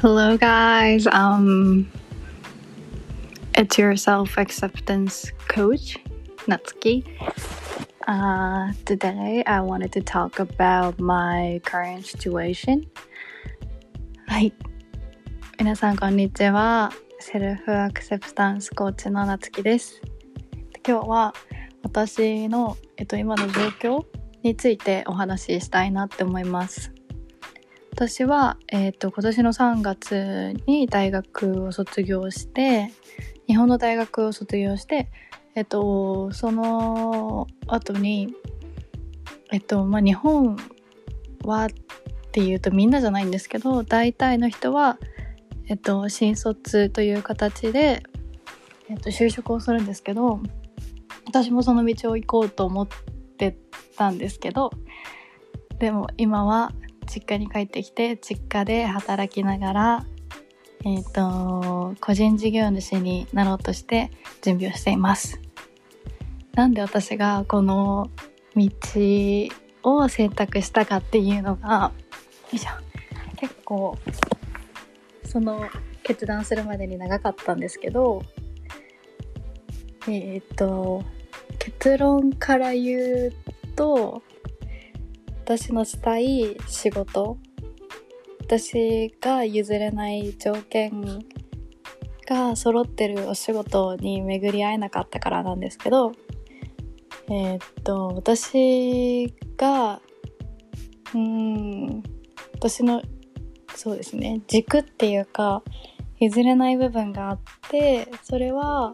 Hello, guys. Um, it's your self acceptance coach, Natsuki. Uh, today, I wanted to talk about my current situation. はい。皆さん、こんにちは。セルフアクセプタンスコーチの夏樹です。今日は私の、えっと、今の状況についてお話ししたいなって思います。私は、えー、と今年の3月に大学を卒業して日本の大学を卒業して、えっとその後にえっとまあ日本はっていうとみんなじゃないんですけど大体の人は、えっと、新卒という形で、えっと、就職をするんですけど私もその道を行こうと思ってたんですけどでも今は実家に帰ってきて実家で働きながら、えー、と個人事業主になろうとして準備をしています。なんで私がこの道を選択したかっていうのがよいしょ結構その決断するまでに長かったんですけどえっ、と結論から言うと私のしたい仕事。私が譲れない条件が揃ってるお仕事に巡り合えなかったからなんですけどえーっと私がうん私のそうですね軸っていうか譲れない部分があってそれは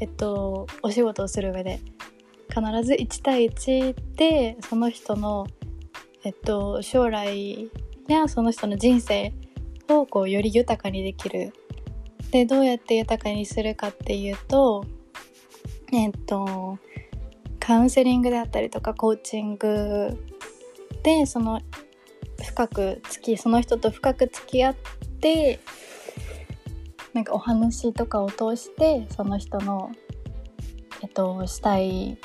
えっとお仕事をする上で必ず1対1でその人のえっと、将来やその人の人生をこうより豊かにできる。でどうやって豊かにするかっていうとえっとカウンセリングであったりとかコーチングでその深くつきその人と深く付き合ってなんかお話とかを通してその人の、えっと、したい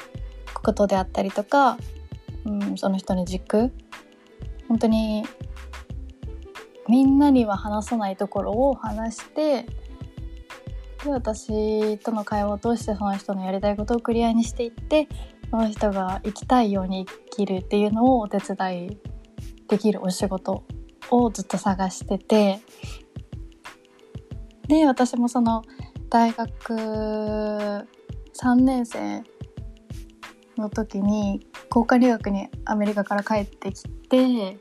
ことであったりとか、うん、その人の軸本当にみんなには話さないところを話してで私との会話を通してその人のやりたいことをクリアにしていってその人が生きたいように生きるっていうのをお手伝いできるお仕事をずっと探しててで私もその大学3年生の時に交換留学にアメリカから帰ってきて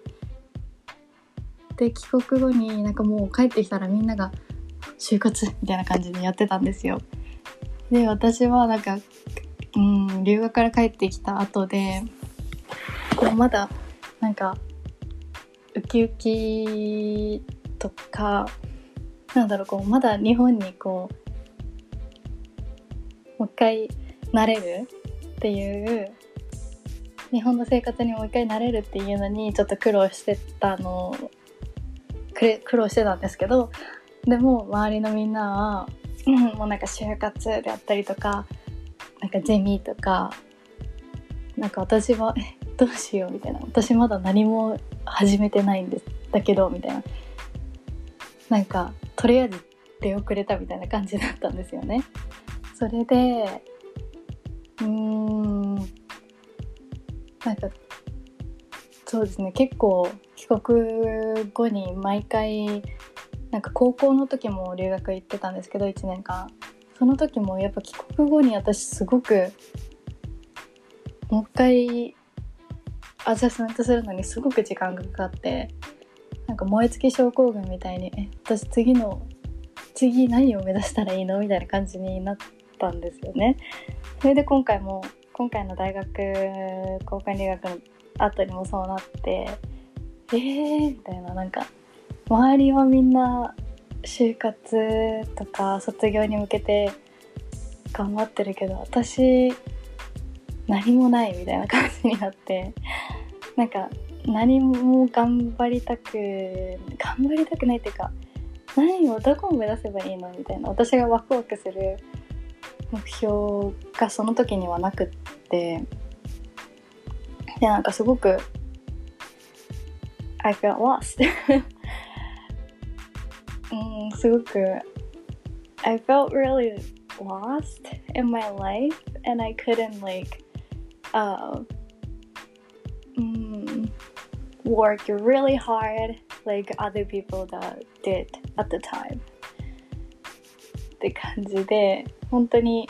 で帰国後になんかもう帰ってきたらみんなが就活みたいな感じでやってたんですよ。で私はなんか、うん、留学から帰ってきた後でこうまだなんかウキウキとかなんだろうこうまだ日本にこうもう一回慣れるっていう日本の生活にもう一回慣れるっていうのにちょっと苦労してたの苦労してたんですけどでも周りのみんなは、もうなんか就活であったりとかなんかゼミとかなんか私はえどうしようみたいな私まだ何も始めてないんですだけどみたいななんかとりあえず出遅れたみたいな感じだったんですよね。それでうーんなんかそうですね。結構帰国後に毎回なんか高校の時も留学行ってたんですけど1年間。その時もやっぱ帰国後に私すごくもう一回アジャスメントするのにすごく時間がかかってなんか燃え尽き症候群みたいにえ私次の次何を目指したらいいの？みたいな感じになったんですよね。それで今回も今回の大学交換留学の後にもそうなってえーみたいな。なんか周りはみんな就活とか卒業に向けて頑張ってるけど私何もないみたいな感じになってなんか何も頑張りたく頑張りたくないっていうか何をどこを目指せばいいのみたいな私がワクワクする目標がその時にはなくってでなんかすごく I felt lost すごく I felt really lost in my life and I couldn't like uh, mm, work really hard like other people that did at the time って感じで本当に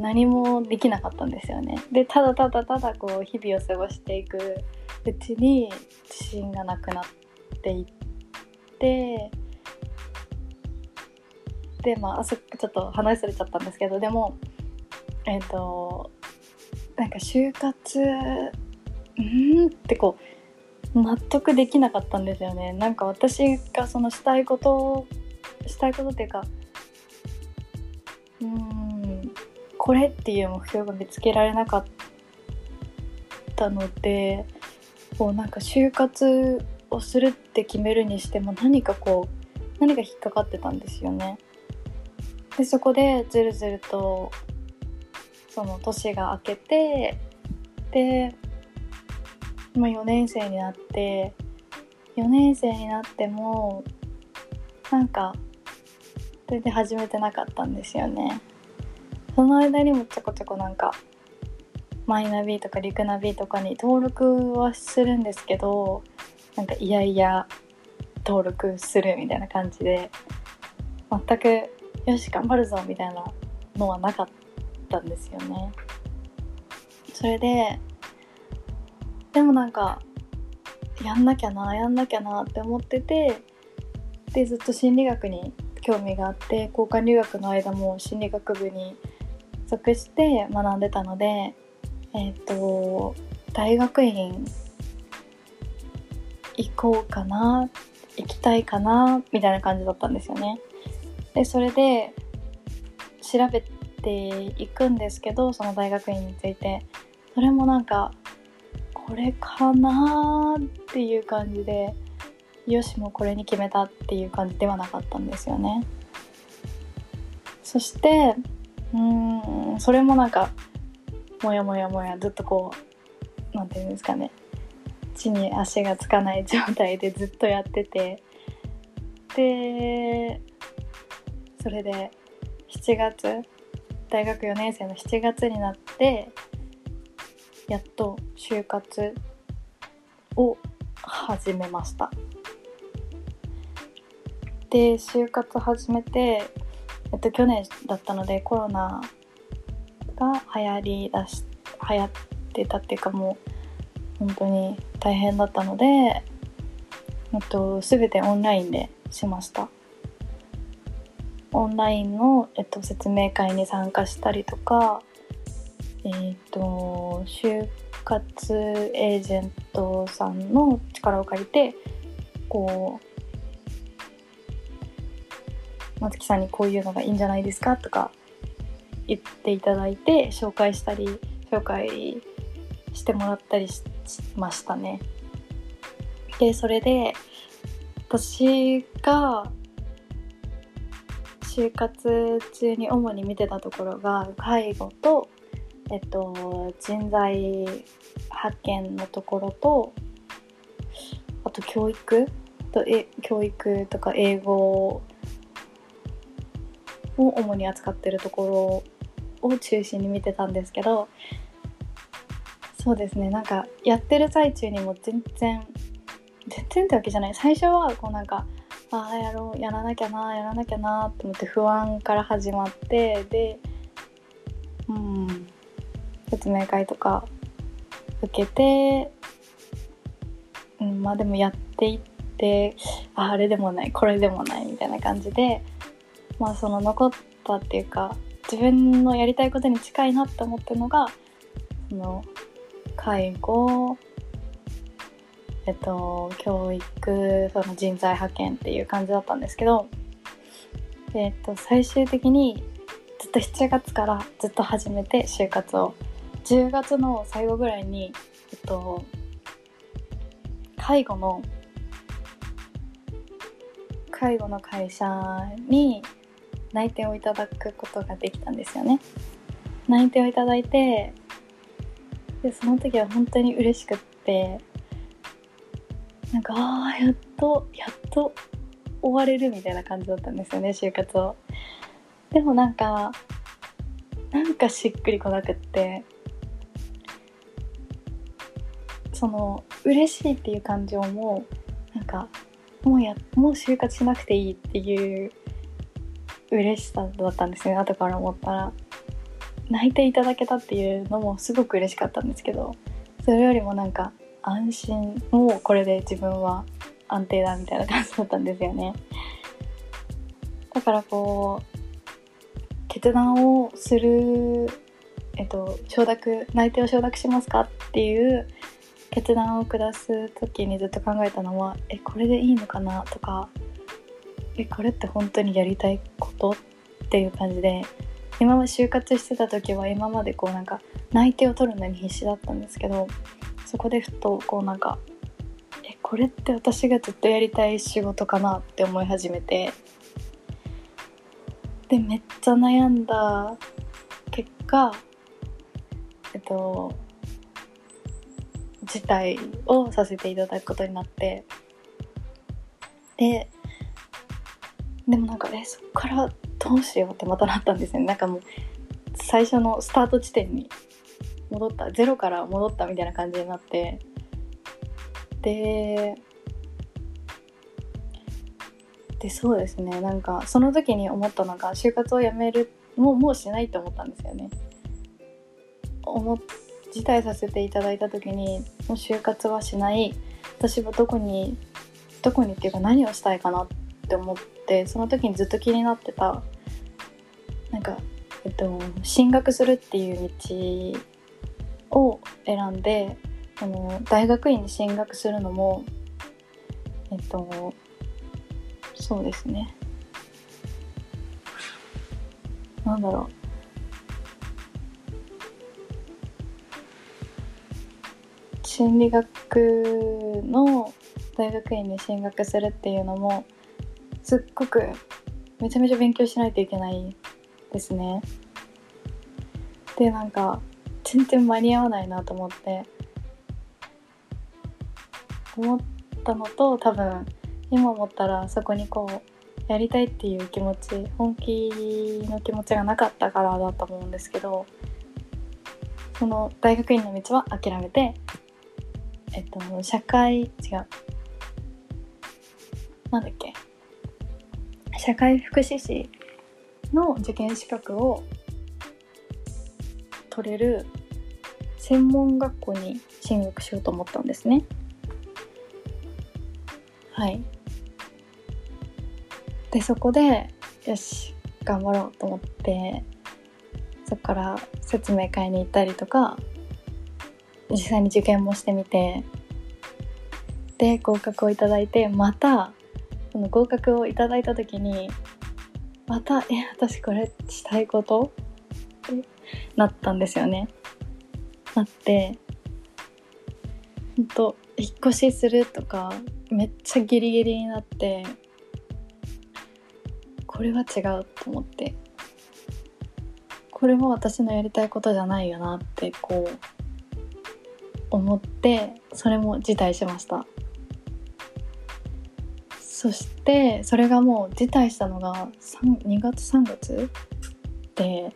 何もできなかったんですよね。でただただただこう日々を過ごしていくうちに自信がなくなっていってでまああそちょっと話されちゃったんですけどでもえっ、ー、となんか就活うんってこう納得できなかったんですよね。なんか私がそのしたいことしたいことっていうかうんこれっていう目標が見つけられなかったのでこうなんか就活をするって決めるにしても何かこう何か引っかかってたんですよね。でそこでずるずるとその年が明けてで、まあ、4年生になって4年生になってもなんか全然始めてなかったんですよねその間にもちょこちょこなんかマイナビとかリクナビとかに登録はするんですけどなんかいやいや登録するみたいな感じで全くよし頑張るぞみたいなのはなかったんですよね。それででもなんかやんなきゃなやんなきゃなって思っててでずっと心理学に興味があって交換留学の間も心理学部に属して学んでたのでえっ、ー、と大学院行こうかな行きたいかなみたいな感じだったんですよね。でそれで調べていくんですけどその大学院についてそれもなんかこれかなっていう感じでよしもうこれに決めたっていう感じではなかったんですよね。そしてうんそれもなんかもやもやもやずっとこう何て言うんですかね。地に足がつかない状態でずっとやってて。でそれで7月大学4年生の7月になってやっと就活を始めました。で就活始めて、えっと、去年だったのでコロナが流行りだし流行ってたっていうかもう本当に大変だったので、えっと、全てオンラインでしました。オンラインの、えっと、説明会に参加したりとかえっ、と就活エージェントさんの力を借りてこう松木さんにこういうのがいいんじゃないですかとか言っていただいて紹介したり紹介してもらったりしましたね。でそれで私が就活中に主に見てたところが介護とえっと、人材派遣のところとあと教育とえ教育とか英語を主に扱ってるところを中心に見てたんですけどそうですねなんかやってる最中にも全然全然ってわけじゃない。最初はこうなんかああやろうやらなきゃなやらなきゃなって思って不安から始まってでうん説明会とか受けて、うん、まあでもやっていってあれでもないこれでもないみたいな感じでまあその残ったっていうか自分のやりたいことに近いなって思ったのがその介護えっと教育その人材派遣っていう感じだったんですけどえっと最終的にずっと7月からずっと始めて就活を。10月の最後ぐらいに、えっと、介護の介護の会社に内定をいただくことができたんですよね。内定をいただいてでその時は本当に嬉しくってなんかああやっとやっと終われるみたいな感じだったんですよね就活を。でもなんかなんかしっくりこなくってその嬉しいっていう感情もなんかもうやもう就活しなくていいっていう嬉しさだったんですね後から思ったら。泣いていただけたっていうのもすごく嬉しかったんですけどそれよりもなんか安心もうこれで自分は安定だみたいな感じだったんですよね。だからこう決断をするえっと承諾内定を承諾しますかっていう決断を下す時にずっと考えたのはえこれでいいのかなとかえこれって本当にやりたいこと？っていう感じで今まで就活してた時は今までこうなんか内定を取るのに必死だったんですけどそこでふとこうなんかえこれって私がずっとやりたい仕事かなって思い始めてでめっちゃ悩んだ結果えっと辞退をさせていただくことになってででもなんかえそっからどうしようってまたなったんですよね。なんかもう最初のスタート地点に戻った。ゼロから戻ったみたいな感じになって。ででそうですね。なんかその時に思ったのが就活をやめるもうもうしないと思ったんですよね。思辞退させていただいた時にもう就活はしない。私はどこにどこにっていうか何をしたいかなってって思ってその時にずっと気になってたなんか、えっと、進学するっていう道を選んであの大学院に進学するのもえっとそうですね。なんだろう。心理学の大学院に進学するっていうのもすっごくめちゃめちゃ勉強しないといけないですね。でなんか全然間に合わないなと思って。思ったのと多分今思ったらそこにこうやりたいっていう気持ち本気の気持ちがなかったからだと思うんですけどその大学院の道は諦めてえっと社会違う。なんだっけ。社会福祉士の受験資格を取れる専門学校に進学しようと思ったんですね。はい。でそこでよし頑張ろうと思ってそこから説明会に行ったりとか実際に受験もしてみてで合格をいただいてまたの合格をいただいた時にまた「え私これしたいこと?」ってなったんですよね。なってほんと引っ越しするとかめっちゃギリギリになってこれは違うと思ってこれは私のやりたいことじゃないよなってこう思ってそれも辞退しましたそしてそれがもう辞退したのが2月3月で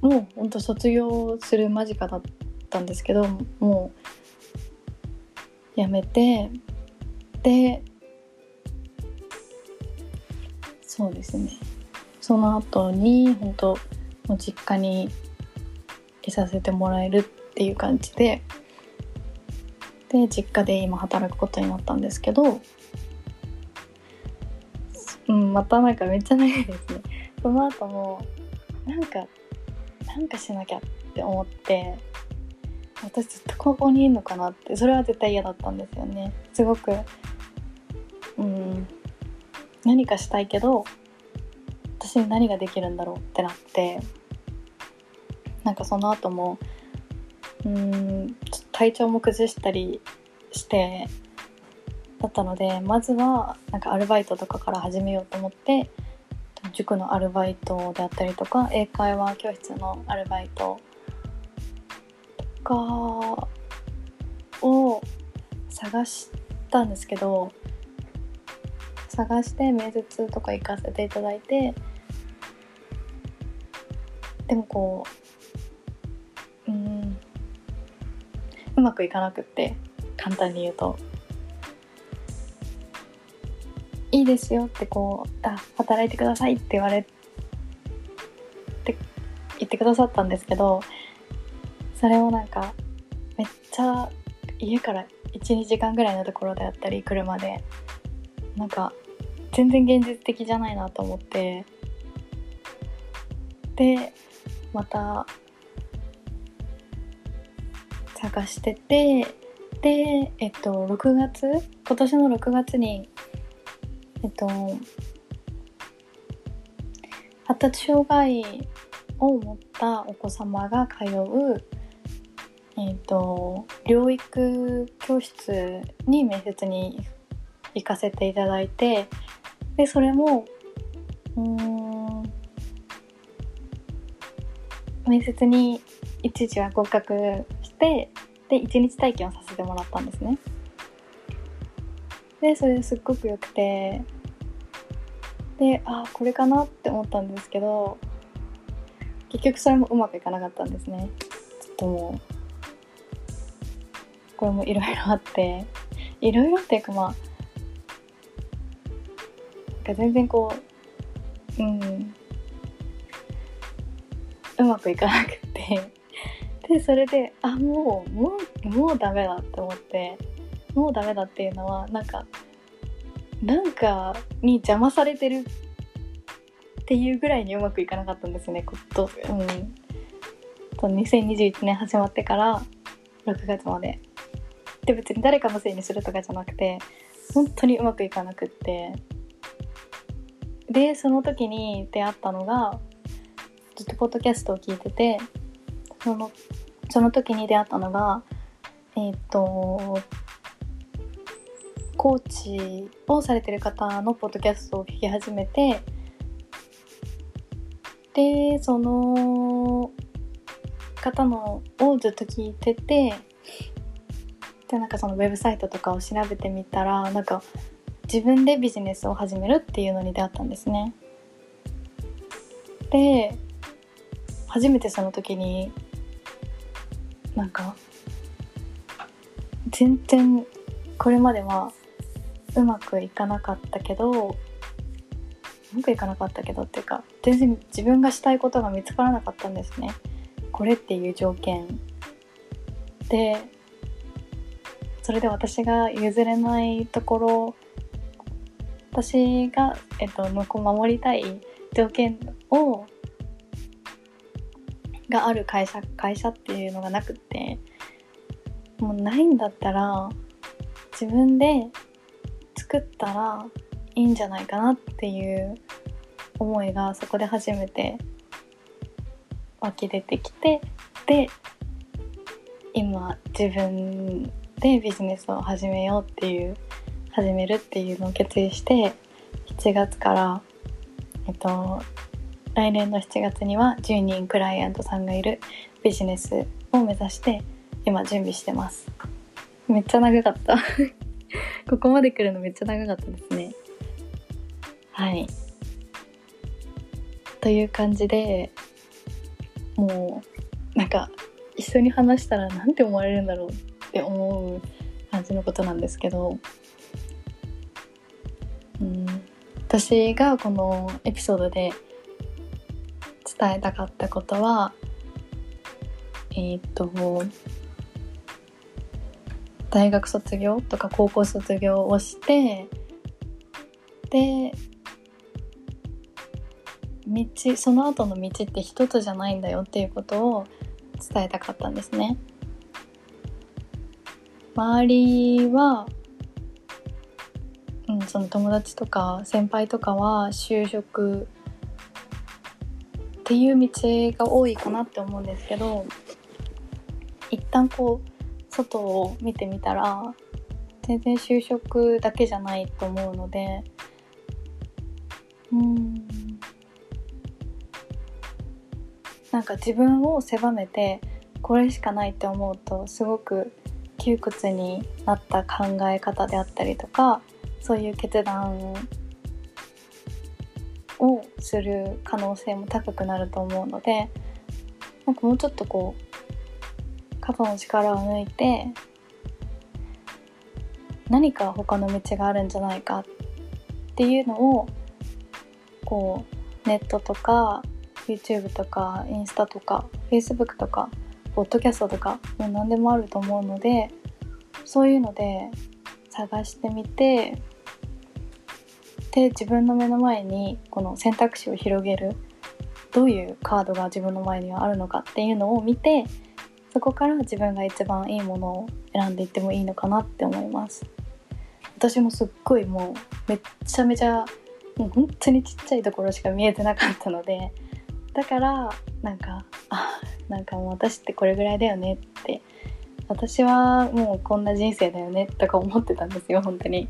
もうほんと卒業する間近だったんですけどもうやめてでそうですね。その後に本当もう実家にいさせてもらえるっていう感じでで実家で今働くことになったんですけど、またなんかめっちゃ長いですね。その後もなんかなんかしなきゃって思って私ずっと高校にいるのかなってそれは絶対嫌だったんですよね。すごくうん何かしたいけど私に何ができるんだろうってなってなんかその後もうんちょっと体調も崩したりしてだったのでまずはなんかアルバイトとかから始めようと思って塾のアルバイトであったりとか英会話教室のアルバイトとかを探したんですけど探して面接とか行かせていただいてでもこううんうまくいかなくって簡単に言うと。いいですよってこうあ働いてくださいって言われて言ってくださったんですけどそれをなんかめっちゃ家から12時間ぐらいのところであったり車で。なんか全然現実的じゃないなと思って。でまた探しててでえっと6月今年の6月にえっと発達障害を持ったお子様が通うえっと療育教室に面接に行かせていただいてでそれもうん面接に一時は合格してで一日体験をさせてもらったんですね。でそれすっごく良くて。であこれかなって思ったんですけど結局それもうまくいかなかったんですね。ちょっともうこれもいろいろあって。いろいろっていうかまあ全然こううん。うまくいかなくて。でそれであもうもうもうダメだって思って。もうダメだっていうのはなんかなんかに邪魔されてるっていうぐらいにうまくいかなかったんですねこと。うん。と2021年始まってから6月まで。で別に誰かのせいにするとかじゃなくて本当にうまくいかなくって。でその時に出会ったのがずっとポッドキャストを聞いててそのその時に出会ったのがえっ、とコーチをされてる方のポッドキャストを聞き始めてでその方のをずっと聞いててでなんかそのウェブサイトとかを調べてみたらなんか自分でビジネスを始めるっていうのに出会ったんですね。で初めてその時になんか全然これまではうまくいかなかったけどうまくいかなかったけどっていうか全然自分がしたいことが見つからなかったんですね。これっていう条件。でそれで私が譲れないところ私が、えっと、向こう守りたい条件をがある会社会社っていうのがなくってもうないんだったら自分で作ったらいいんじゃないかなっていう思いがそこで初めて湧き出てきてで今自分でビジネスを始めようっていう始めるっていうのを決意して7月からえっと来年の7月には10人クライアントさんがいるビジネスを目指して今準備してます。めっちゃ長かった。ここまで来るのめっちゃ長かったですね。はい。という感じでもうなんか一緒に話したら何て思われるんだろうって思う感じのことなんですけど、うん、私がこのエピソードで伝えたかったことはえっ、と大学卒業とか高校卒業をしてで道その後の道って一つじゃないんだよっていうことを伝えたかったんですね。周りは、うん、その友達とか先輩とかは就職っていう道が多いかなって思うんですけど一旦こう外を見てみたら全然就職だけじゃないと思うのでうん。なんか自分を狭めてこれしかないって思うとすごく窮屈になった考え方であったりとかそういう決断をする可能性も高くなると思うのでなんかもうちょっとこう肩の力を抜いて何か他の道があるんじゃないかっていうのをこうネットとか YouTube とかインスタとか Facebook とかポッドキャストとかもう何でもあると思うのでそういうので探してみてで自分の目の前にこの選択肢を広げるどういうカードが自分の前にはあるのかっていうのを見てそこから自分が一番いいものを選んでいってもいいのかなって思います。私もすっごいもうめっちゃめちゃもう本当にちっちゃいところしか見えてなかったのでだからなんかあなんかもう私ってこれぐらいだよねって私はもうこんな人生だよねとか思ってたんですよ本当に。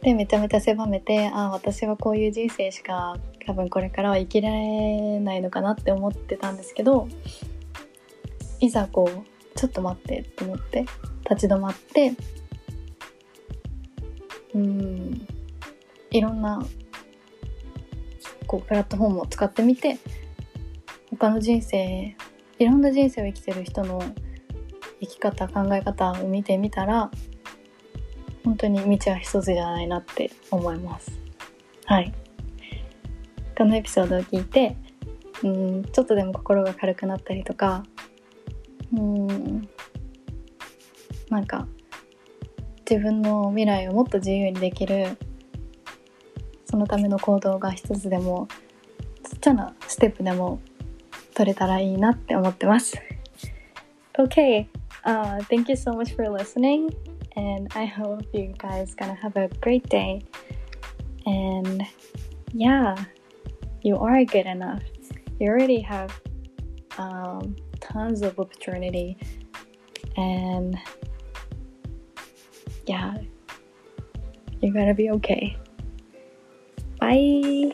でめちゃめちゃ狭めてあ私はこういう人生しか多分これからは生きられないのかなって思ってたんですけどいざこうちょっと待ってって思って立ち止まってうんいろんなこうプラットフォームを使ってみて他の人生いろんな人生を生きてる人の生き方考え方を見てみたら本当に道は一つじゃないなって思います。はい。このエピソードを聞いてうんちょっとでも心が軽くなったりとかうんなんか自分の未来をもっと自由にできるそのための行動が一つでもちっちゃなステップでも取れたらいいなって思ってます Okay, uh, thank you so much for listening and I hope you guys gonna have a great day. And yeah, you are good enough. You already have um, tons of opportunity, and yeah, you're gonna be okay. Bye.